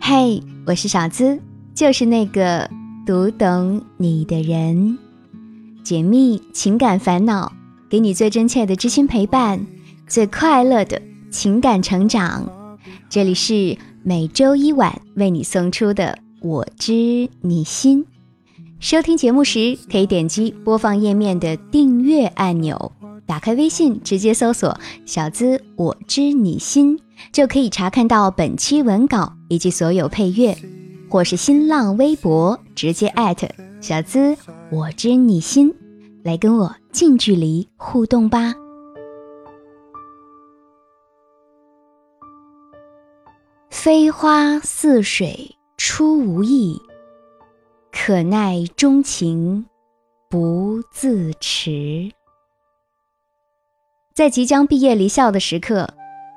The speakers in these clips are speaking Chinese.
嘿，我是小资，就是那个读懂你的人，解密情感烦恼，给你最真切的知心陪伴，最快乐的情感成长。这里是每周一晚为你送出的《我知你心》。收听节目时，可以点击播放页面的订阅按钮，打开微信，直接搜索“小资我知你心”。就可以查看到本期文稿以及所有配乐，或是新浪微博直接艾特小资我知你心，来跟我近距离互动吧。飞花似水出无意，可奈钟情不自持。在即将毕业离校的时刻。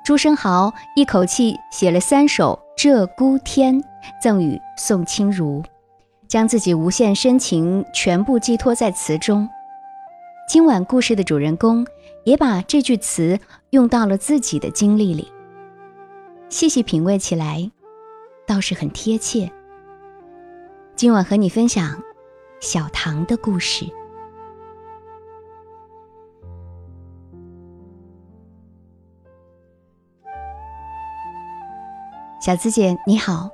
朱生豪一口气写了三首《鹧鸪天》，赠予宋清如，将自己无限深情全部寄托在词中。今晚故事的主人公也把这句词用到了自己的经历里，细细品味起来，倒是很贴切。今晚和你分享小唐的故事。小资姐你好，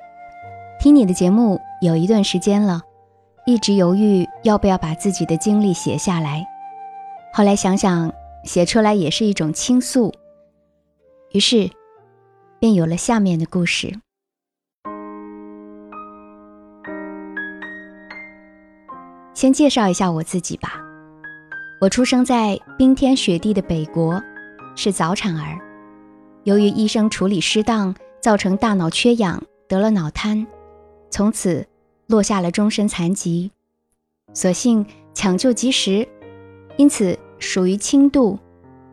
听你的节目有一段时间了，一直犹豫要不要把自己的经历写下来，后来想想写出来也是一种倾诉，于是便有了下面的故事。先介绍一下我自己吧，我出生在冰天雪地的北国，是早产儿，由于医生处理失当。造成大脑缺氧，得了脑瘫，从此落下了终身残疾。所幸抢救及时，因此属于轻度，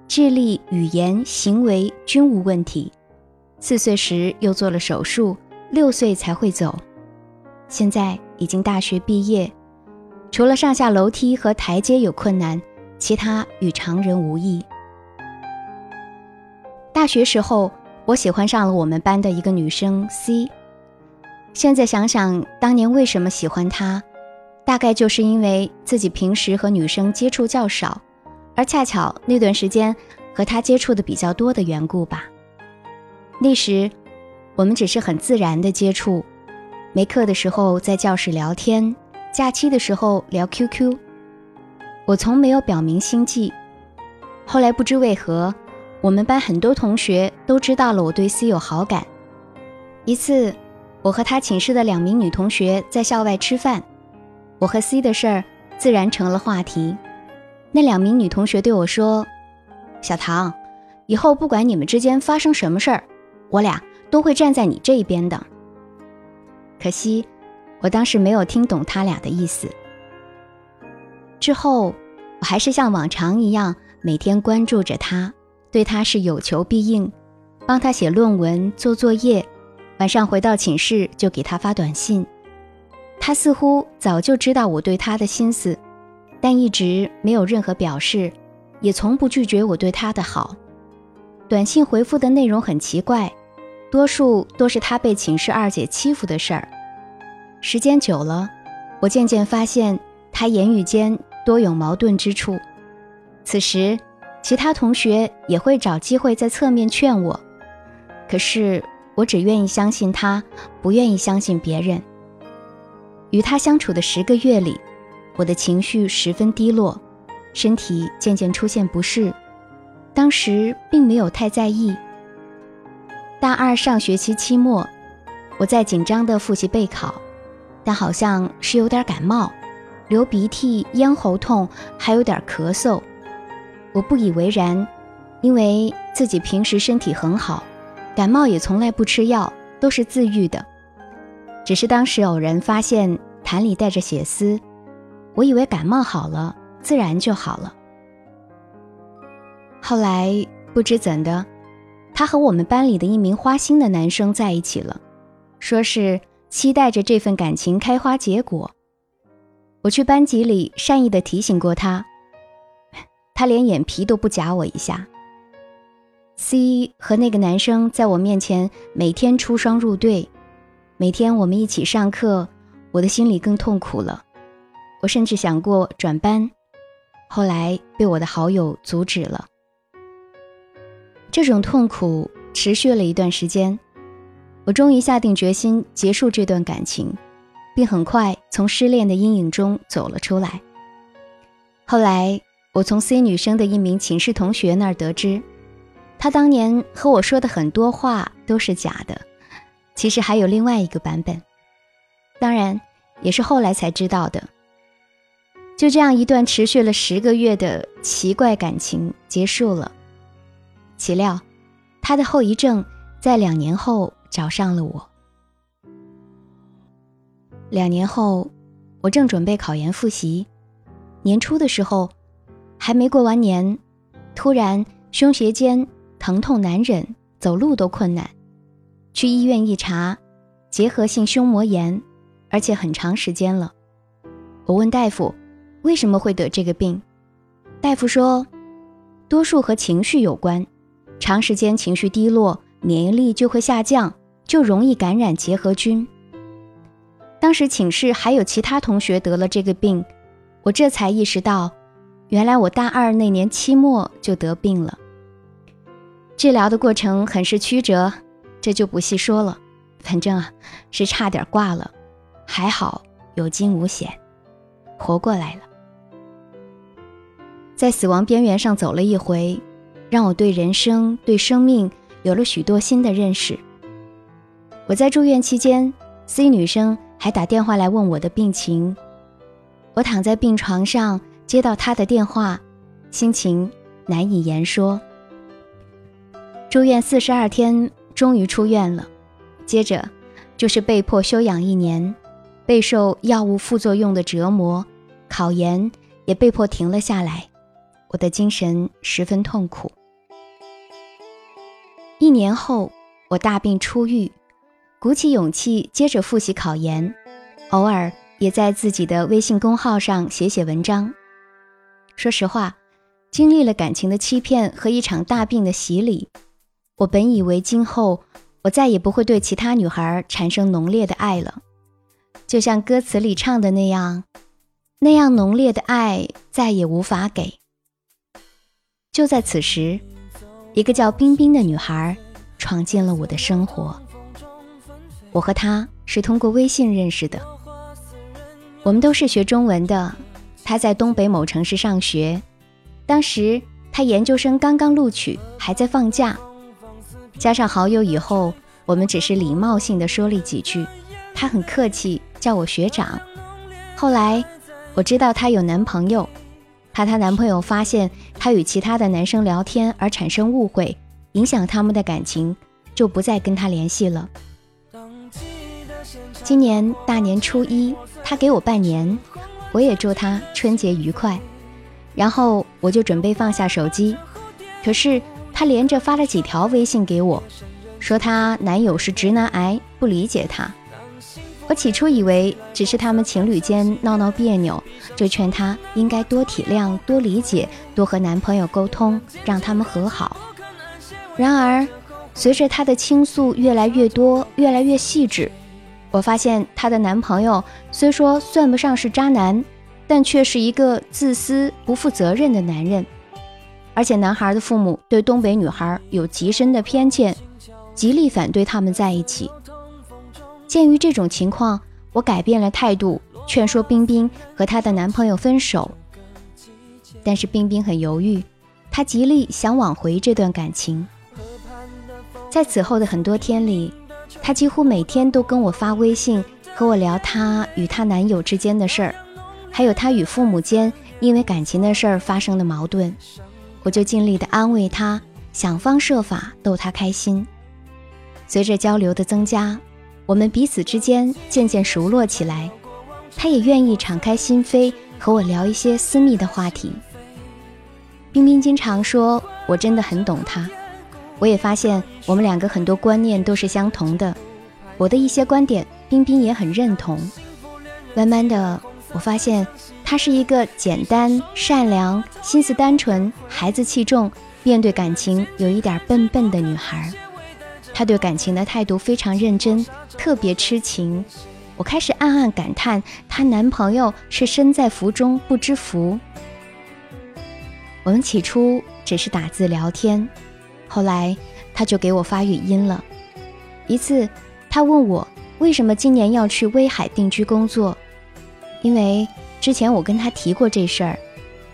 智力、语言、行为均无问题。四岁时又做了手术，六岁才会走。现在已经大学毕业，除了上下楼梯和台阶有困难，其他与常人无异。大学时候。我喜欢上了我们班的一个女生 C。现在想想，当年为什么喜欢她，大概就是因为自己平时和女生接触较少，而恰巧那段时间和她接触的比较多的缘故吧。那时，我们只是很自然的接触，没课的时候在教室聊天，假期的时候聊 QQ。我从没有表明心迹，后来不知为何。我们班很多同学都知道了我对 C 有好感。一次，我和他寝室的两名女同学在校外吃饭，我和 C 的事儿自然成了话题。那两名女同学对我说：“小唐，以后不管你们之间发生什么事儿，我俩都会站在你这一边的。”可惜，我当时没有听懂他俩的意思。之后，我还是像往常一样每天关注着他。对他是有求必应，帮他写论文、做作业，晚上回到寝室就给他发短信。他似乎早就知道我对他的心思，但一直没有任何表示，也从不拒绝我对他的好。短信回复的内容很奇怪，多数都是他被寝室二姐欺负的事儿。时间久了，我渐渐发现他言语间多有矛盾之处。此时。其他同学也会找机会在侧面劝我，可是我只愿意相信他，不愿意相信别人。与他相处的十个月里，我的情绪十分低落，身体渐渐出现不适，当时并没有太在意。大二上学期期末，我在紧张地复习备考，但好像是有点感冒，流鼻涕、咽喉痛，还有点咳嗽。我不以为然，因为自己平时身体很好，感冒也从来不吃药，都是自愈的。只是当时偶然发现痰里带着血丝，我以为感冒好了，自然就好了。后来不知怎的，他和我们班里的一名花心的男生在一起了，说是期待着这份感情开花结果。我去班级里善意的提醒过他。他连眼皮都不夹我一下。C 和那个男生在我面前每天出双入对，每天我们一起上课，我的心里更痛苦了。我甚至想过转班，后来被我的好友阻止了。这种痛苦持续了一段时间，我终于下定决心结束这段感情，并很快从失恋的阴影中走了出来。后来，我从 C 女生的一名寝室同学那儿得知。她当年和我说的很多话都是假的，其实还有另外一个版本，当然也是后来才知道的。就这样，一段持续了十个月的奇怪感情结束了。岂料，他的后遗症在两年后找上了我。两年后，我正准备考研复习，年初的时候，还没过完年，突然胸胁间。疼痛难忍，走路都困难。去医院一查，结核性胸膜炎，而且很长时间了。我问大夫，为什么会得这个病？大夫说，多数和情绪有关，长时间情绪低落，免疫力就会下降，就容易感染结核菌。当时寝室还有其他同学得了这个病，我这才意识到，原来我大二那年期末就得病了。治疗的过程很是曲折，这就不细说了。反正啊，是差点挂了，还好有惊无险，活过来了。在死亡边缘上走了一回，让我对人生、对生命有了许多新的认识。我在住院期间，C 女生还打电话来问我的病情。我躺在病床上接到他的电话，心情难以言说。住院四十二天，终于出院了。接着，就是被迫休养一年，备受药物副作用的折磨，考研也被迫停了下来。我的精神十分痛苦。一年后，我大病初愈，鼓起勇气接着复习考研，偶尔也在自己的微信公号上写写文章。说实话，经历了感情的欺骗和一场大病的洗礼。我本以为今后我再也不会对其他女孩产生浓烈的爱了，就像歌词里唱的那样，那样浓烈的爱再也无法给。就在此时，一个叫冰冰的女孩闯进了我的生活。我和她是通过微信认识的，我们都是学中文的。她在东北某城市上学，当时她研究生刚刚录取，还在放假。加上好友以后，我们只是礼貌性的说了几句，她很客气，叫我学长。后来我知道她有男朋友，怕她男朋友发现她与其他的男生聊天而产生误会，影响他们的感情，就不再跟她联系了。今年大年初一，她给我拜年，我也祝她春节愉快。然后我就准备放下手机，可是。她连着发了几条微信给我，说她男友是直男癌，不理解她。我起初以为只是他们情侣间闹闹别扭，就劝她应该多体谅、多理解、多和男朋友沟通，让他们和好。然而，随着她的倾诉越来越多、越来越细致，我发现她的男朋友虽说算不上是渣男，但却是一个自私、不负责任的男人。而且男孩的父母对东北女孩有极深的偏见，极力反对他们在一起。鉴于这种情况，我改变了态度，劝说冰冰和她的男朋友分手。但是冰冰很犹豫，她极力想挽回这段感情。在此后的很多天里，她几乎每天都跟我发微信，和我聊她与她男友之间的事儿，还有她与父母间因为感情的事儿发生的矛盾。我就尽力的安慰他，想方设法逗他开心。随着交流的增加，我们彼此之间渐渐熟络起来。他也愿意敞开心扉和我聊一些私密的话题。冰冰经常说我真的很懂他，我也发现我们两个很多观念都是相同的。我的一些观点，冰冰也很认同。慢慢的。我发现他是一个简单、善良、心思单纯、孩子气重、面对感情有一点笨笨的女孩。她对感情的态度非常认真，特别痴情。我开始暗暗感叹，她男朋友是身在福中不知福。我们起初只是打字聊天，后来他就给我发语音了。一次，他问我为什么今年要去威海定居工作，因为之前我跟他提过这事儿。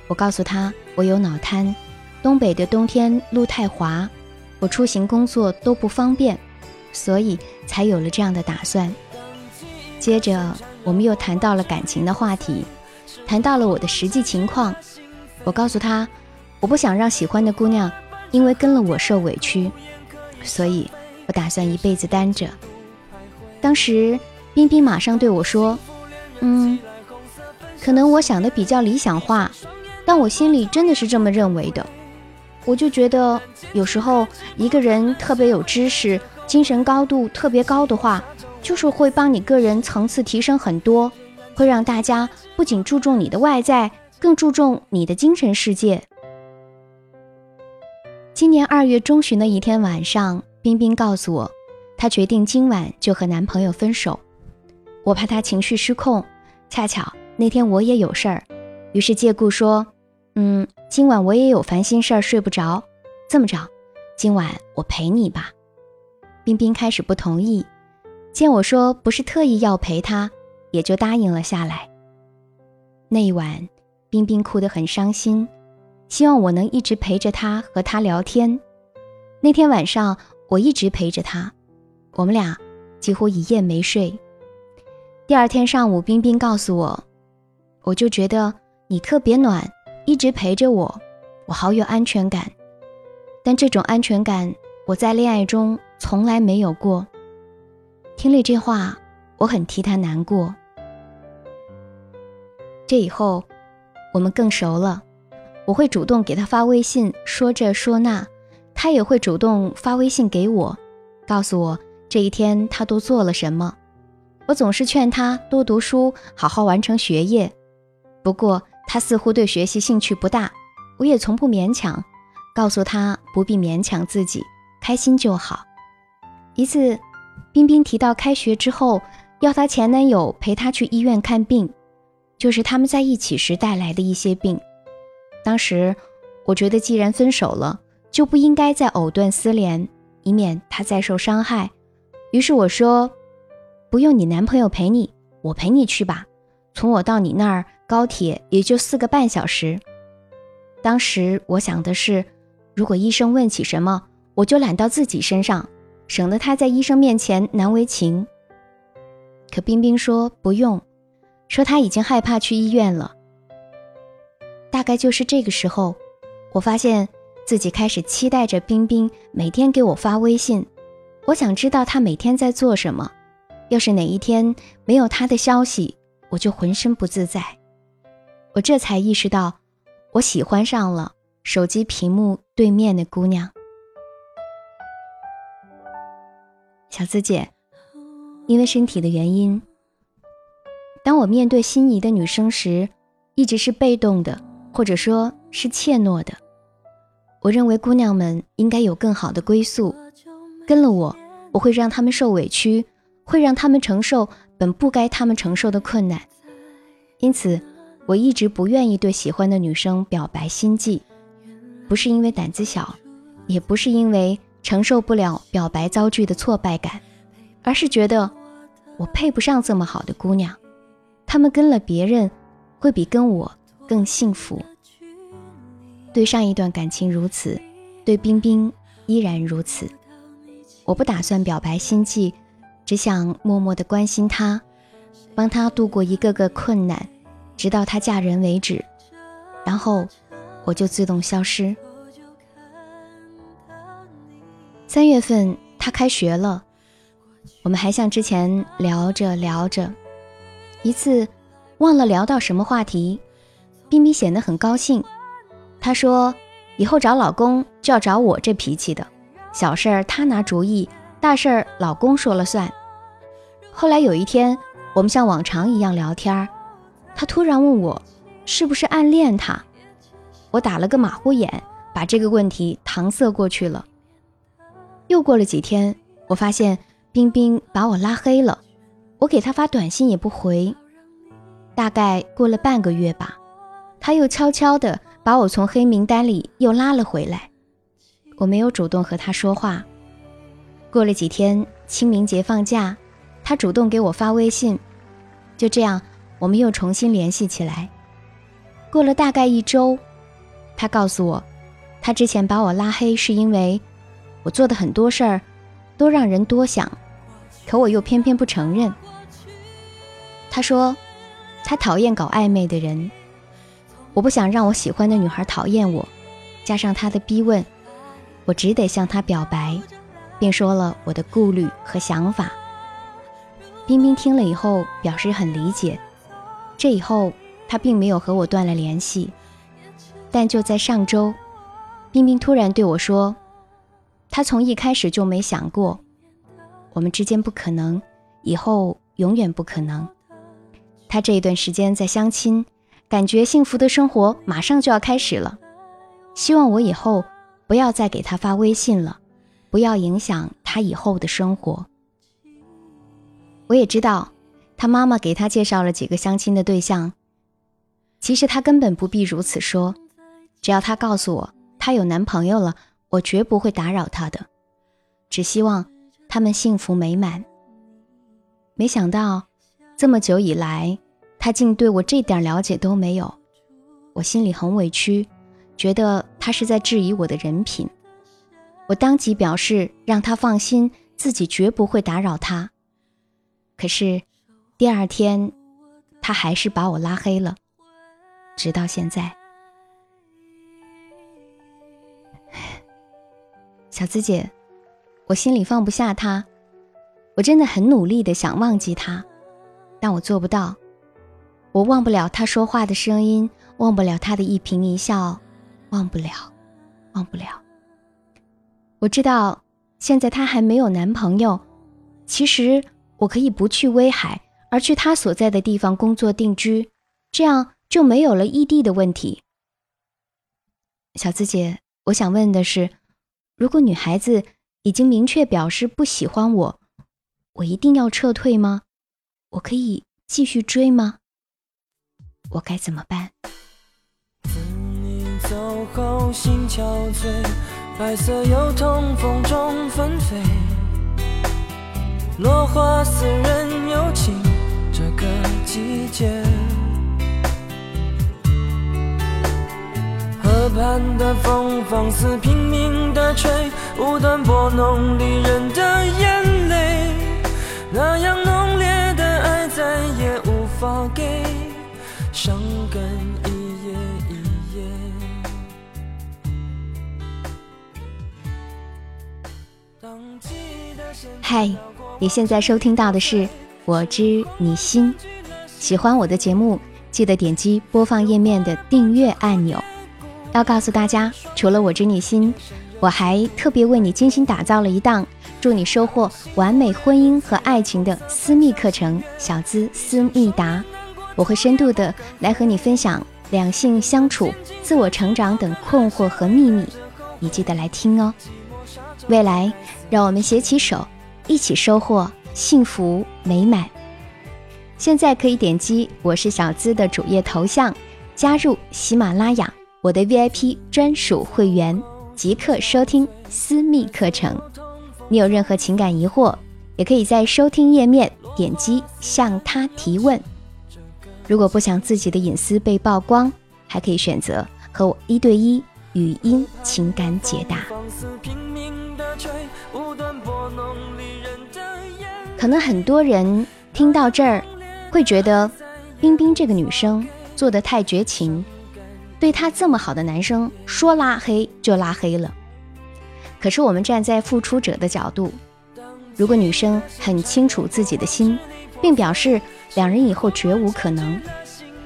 我告诉他我有脑瘫，东北的冬天路太滑。我出行工作都不方便，所以才有了这样的打算。接着，我们又谈到了感情的话题，谈到了我的实际情况。我告诉他，我不想让喜欢的姑娘因为跟了我受委屈，所以我打算一辈子单着。当时，冰冰马上对我说：“嗯，可能我想的比较理想化，但我心里真的是这么认为的。”我就觉得，有时候一个人特别有知识、精神高度特别高的话，就是会帮你个人层次提升很多，会让大家不仅注重你的外在，更注重你的精神世界。今年二月中旬的一天晚上，冰冰告诉我，她决定今晚就和男朋友分手。我怕她情绪失控，恰巧那天我也有事儿，于是借故说。嗯，今晚我也有烦心事儿，睡不着。这么着，今晚我陪你吧。冰冰开始不同意，见我说不是特意要陪她，也就答应了下来。那一晚，冰冰哭得很伤心，希望我能一直陪着他和他聊天。那天晚上，我一直陪着他，我们俩几乎一夜没睡。第二天上午，冰冰告诉我，我就觉得你特别暖。一直陪着我，我好有安全感。但这种安全感，我在恋爱中从来没有过。听了这话，我很替他难过。这以后，我们更熟了。我会主动给他发微信，说这说那，他也会主动发微信给我，告诉我这一天他都做了什么。我总是劝他多读书，好好完成学业。不过，他似乎对学习兴趣不大，我也从不勉强，告诉他不必勉强自己，开心就好。一次，冰冰提到开学之后要她前男友陪她去医院看病，就是他们在一起时带来的一些病。当时我觉得，既然分手了，就不应该再藕断丝连，以免他再受伤害。于是我说：“不用你男朋友陪你，我陪你去吧。从我到你那儿。”高铁也就四个半小时。当时我想的是，如果医生问起什么，我就揽到自己身上，省得他在医生面前难为情。可冰冰说不用，说他已经害怕去医院了。大概就是这个时候，我发现自己开始期待着冰冰每天给我发微信，我想知道他每天在做什么。要是哪一天没有他的消息，我就浑身不自在。我这才意识到，我喜欢上了手机屏幕对面的姑娘，小资姐。因为身体的原因，当我面对心仪的女生时，一直是被动的，或者说是怯懦的。我认为姑娘们应该有更好的归宿，跟了我，我会让她们受委屈，会让她们承受本不该她们承受的困难，因此。我一直不愿意对喜欢的女生表白心迹，不是因为胆子小，也不是因为承受不了表白遭拒的挫败感，而是觉得我配不上这么好的姑娘，她们跟了别人，会比跟我更幸福。对上一段感情如此，对冰冰依然如此。我不打算表白心迹，只想默默的关心她，帮她度过一个个困难。直到她嫁人为止，然后我就自动消失。三月份她开学了，我们还像之前聊着聊着，一次忘了聊到什么话题，冰冰显得很高兴。她说：“以后找老公就要找我这脾气的，小事儿她拿主意，大事儿老公说了算。”后来有一天，我们像往常一样聊天儿。他突然问我，是不是暗恋他？我打了个马虎眼，把这个问题搪塞过去了。又过了几天，我发现冰冰把我拉黑了，我给他发短信也不回。大概过了半个月吧，他又悄悄地把我从黑名单里又拉了回来。我没有主动和他说话。过了几天，清明节放假，他主动给我发微信，就这样，我们又重新联系起来。过了大概一周，他告诉我，他之前把我拉黑是因为我做的很多事儿都让人多想，可我又偏偏不承认。他说，他讨厌搞暧昧的人，我不想让我喜欢的女孩讨厌我，加上他的逼问，我只得向他表白。并说了我的顾虑和想法。冰冰听了以后表示很理解。这以后他并没有和我断了联系。但就在上周，冰冰突然对我说：“他从一开始就没想过，我们之间不可能，以后永远不可能。他这一段时间在相亲，感觉幸福的生活马上就要开始了。希望我以后不要再给他发微信了。”不要影响他以后的生活。我也知道，他妈妈给他介绍了几个相亲的对象。其实他根本不必如此说，只要他告诉我他有男朋友了，我绝不会打扰他的，只希望他们幸福美满。没想到，这么久以来，他竟对我这点了解都没有，我心里很委屈，觉得他是在质疑我的人品。我当即表示让他放心，自己绝不会打扰他。可是，第二天，他还是把我拉黑了，直到现在。小资姐，我心里放不下他，我真的很努力的想忘记他，但我做不到。我忘不了他说话的声音，忘不了他的一颦一笑，忘不了，忘不了。我知道，现在她还没有男朋友。其实我可以不去威海，而去她所在的地方工作定居，这样就没有了异地的问题。小资姐，我想问的是，如果女孩子已经明确表示不喜欢我，我一定要撤退吗？我可以继续追吗？我该怎么办？等你走后，心憔悴白色油桐风中纷飞，落花似人有情，这个季节。河畔的风放肆拼命的吹，无端拨弄离人的眼泪，那样浓烈的爱再也无法给，嗨，你现在收听到的是《我知你心》。喜欢我的节目，记得点击播放页面的订阅按钮。要告诉大家，除了《我知你心》，我还特别为你精心打造了一档祝你收获完美婚姻和爱情的私密课程——小资思密达。我会深度的来和你分享两性相处、自我成长等困惑和秘密，你记得来听哦。未来，让我们携起手，一起收获幸福美满。现在可以点击我是小资的主页头像，加入喜马拉雅我的 VIP 专属会员，即刻收听私密课程。你有任何情感疑惑，也可以在收听页面点击向他提问。如果不想自己的隐私被曝光，还可以选择和我一对一语音情感解答。可能很多人听到这儿，会觉得冰冰这个女生做的太绝情，对她这么好的男生说拉黑就拉黑了。可是我们站在付出者的角度，如果女生很清楚自己的心，并表示两人以后绝无可能，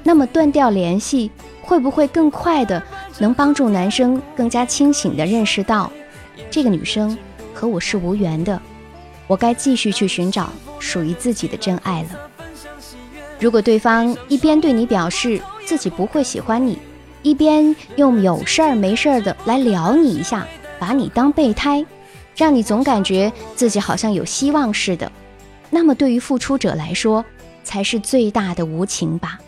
那么断掉联系会不会更快的能帮助男生更加清醒的认识到，这个女生？和我是无缘的，我该继续去寻找属于自己的真爱了。如果对方一边对你表示自己不会喜欢你，一边用有事儿没事儿的来撩你一下，把你当备胎，让你总感觉自己好像有希望似的，那么对于付出者来说，才是最大的无情吧？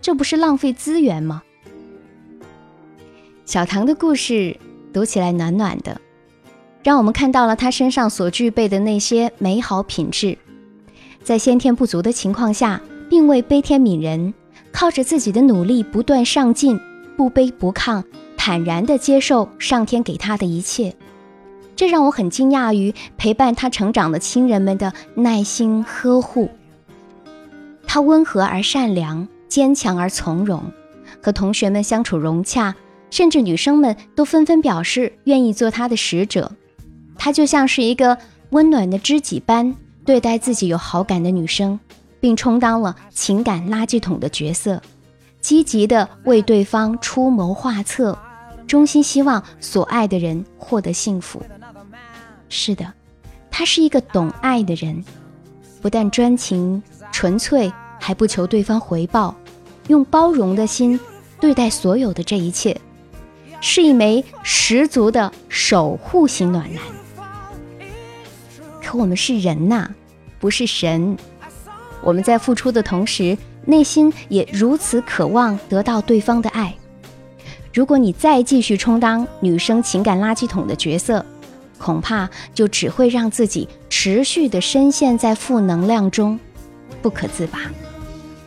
这不是浪费资源吗？小唐的故事读起来暖暖的，让我们看到了他身上所具备的那些美好品质，在先天不足的情况下，并未悲天悯人，靠着自己的努力不断上进。不卑不亢，坦然地接受上天给他的一切，这让我很惊讶于陪伴他成长的亲人们的耐心呵护。他温和而善良，坚强而从容，和同学们相处融洽，甚至女生们都纷纷表示愿意做他的使者。他就像是一个温暖的知己般对待自己有好感的女生，并充当了情感垃圾桶的角色。积极的为对方出谋划策，衷心希望所爱的人获得幸福。是的，他是一个懂爱的人，不但专情纯粹，还不求对方回报，用包容的心对待所有的这一切，是一枚十足的守护型暖男。可我们是人呐，不是神，我们在付出的同时。内心也如此渴望得到对方的爱。如果你再继续充当女生情感垃圾桶的角色，恐怕就只会让自己持续的深陷在负能量中，不可自拔。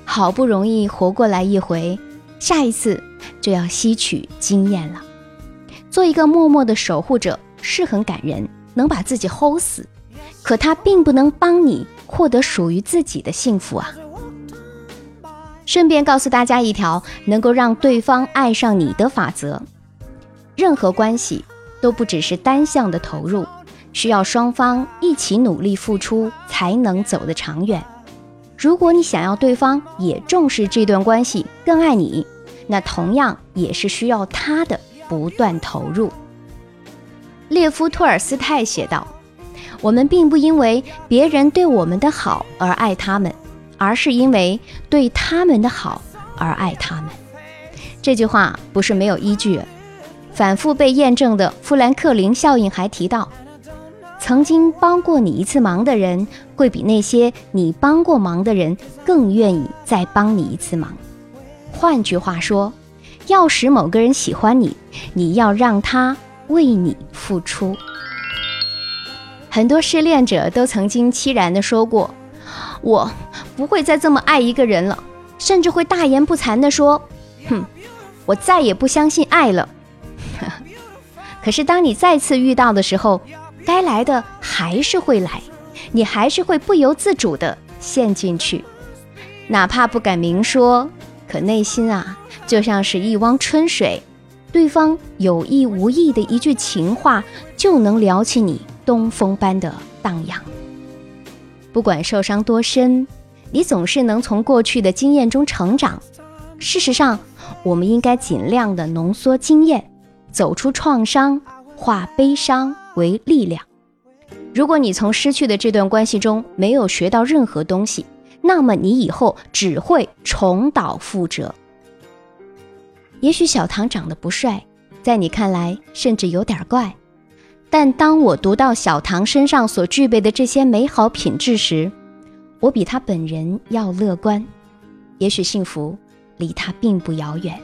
好不容易活过来一回，下一次就要吸取经验了。做一个默默的守护者是很感人，能把自己齁死，可它并不能帮你获得属于自己的幸福啊。顺便告诉大家一条能够让对方爱上你的法则：任何关系都不只是单向的投入，需要双方一起努力付出才能走得长远。如果你想要对方也重视这段关系，更爱你，那同样也是需要他的不断投入。列夫·托尔斯泰写道：“我们并不因为别人对我们的好而爱他们。”而是因为对他们的好而爱他们，这句话不是没有依据。反复被验证的富兰克林效应还提到，曾经帮过你一次忙的人，会比那些你帮过忙的人更愿意再帮你一次忙。换句话说，要使某个人喜欢你，你要让他为你付出。很多失恋者都曾经凄然地说过。我不会再这么爱一个人了，甚至会大言不惭地说：“哼，我再也不相信爱了。”可是当你再次遇到的时候，该来的还是会来，你还是会不由自主地陷进去，哪怕不敢明说，可内心啊，就像是一汪春水，对方有意无意的一句情话，就能撩起你东风般的荡漾。不管受伤多深，你总是能从过去的经验中成长。事实上，我们应该尽量的浓缩经验，走出创伤，化悲伤为力量。如果你从失去的这段关系中没有学到任何东西，那么你以后只会重蹈覆辙。也许小唐长得不帅，在你看来甚至有点怪。但当我读到小唐身上所具备的这些美好品质时，我比他本人要乐观。也许幸福离他并不遥远。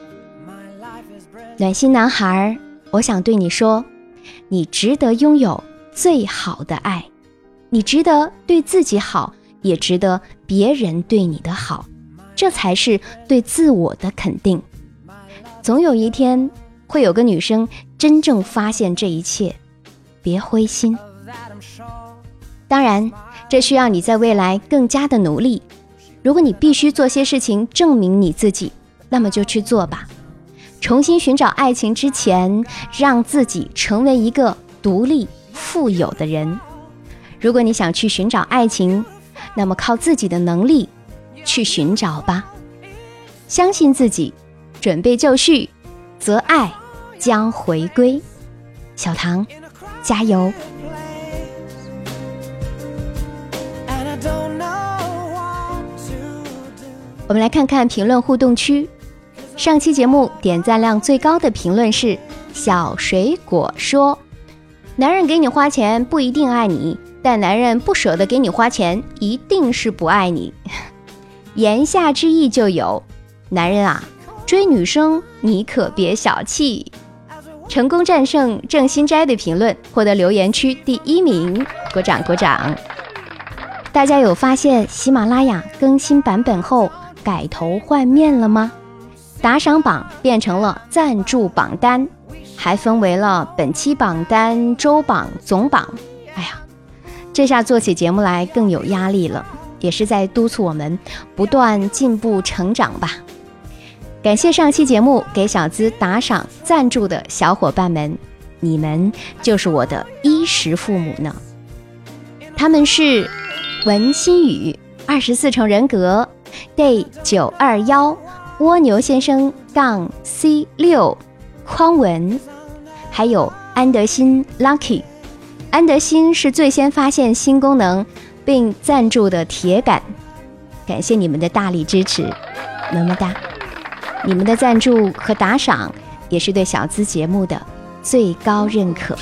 暖心男孩，我想对你说，你值得拥有最好的爱，你值得对自己好，也值得别人对你的好，这才是对自我的肯定。总有一天，会有个女生真正发现这一切。别灰心，当然，这需要你在未来更加的努力。如果你必须做些事情证明你自己，那么就去做吧。重新寻找爱情之前，让自己成为一个独立富有的人。如果你想去寻找爱情，那么靠自己的能力去寻找吧。相信自己，准备就绪，则爱将回归。小唐。加油！我们来看看评论互动区。上期节目点赞量最高的评论是小水果说：“男人给你花钱不一定爱你，但男人不舍得给你花钱，一定是不爱你。”言下之意就有，男人啊，追女生你可别小气。成功战胜郑新斋的评论，获得留言区第一名，鼓掌鼓掌！大家有发现喜马拉雅更新版本后改头换面了吗？打赏榜变成了赞助榜单，还分为了本期榜单、周榜、总榜。这下做起节目来更有压力了，也是在督促我们不断进步成长吧。感谢上期节目给小资打赏赞助的小伙伴们，你们就是我的衣食父母呢。他们是文心宇、二十四重人格、day 九二幺。蜗牛先生杠 C 六，匡文，还有安德新 Lucky，安德新是最先发现新功能并赞助的铁杆，感谢你们的大力支持，么么哒！你们的赞助和打赏也是对小资节目的最高认可，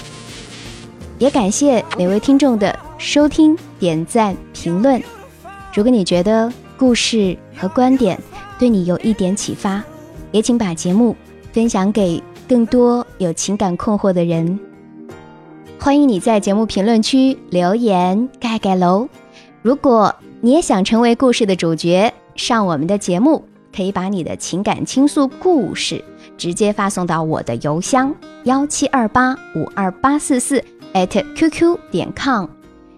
也感谢每位听众的收听、点赞、评论。如果你觉得故事和观点，对你有一点启发，也请把节目分享给更多有情感困惑的人。欢迎你在节目评论区留言盖盖楼。如果你也想成为故事的主角，上我们的节目，可以把你的情感倾诉故事直接发送到我的邮箱幺七二八五二八四四 @QQ 点 com。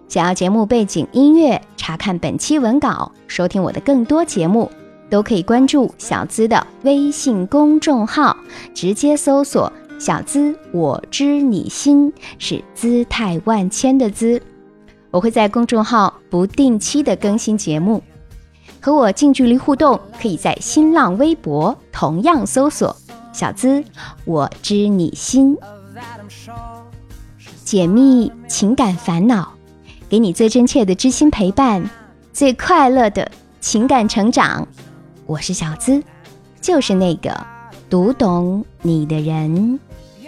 想要节目背景音乐，查看本期文稿，收听我的更多节目。都可以关注小资的微信公众号，直接搜索“小资我知你心”，是姿态万千的“资”。我会在公众号不定期的更新节目，和我近距离互动，可以在新浪微博同样搜索“小资我知你心”，解密情感烦恼，给你最真切的知心陪伴，最快乐的情感成长。我是小资，就是那个读懂你的人。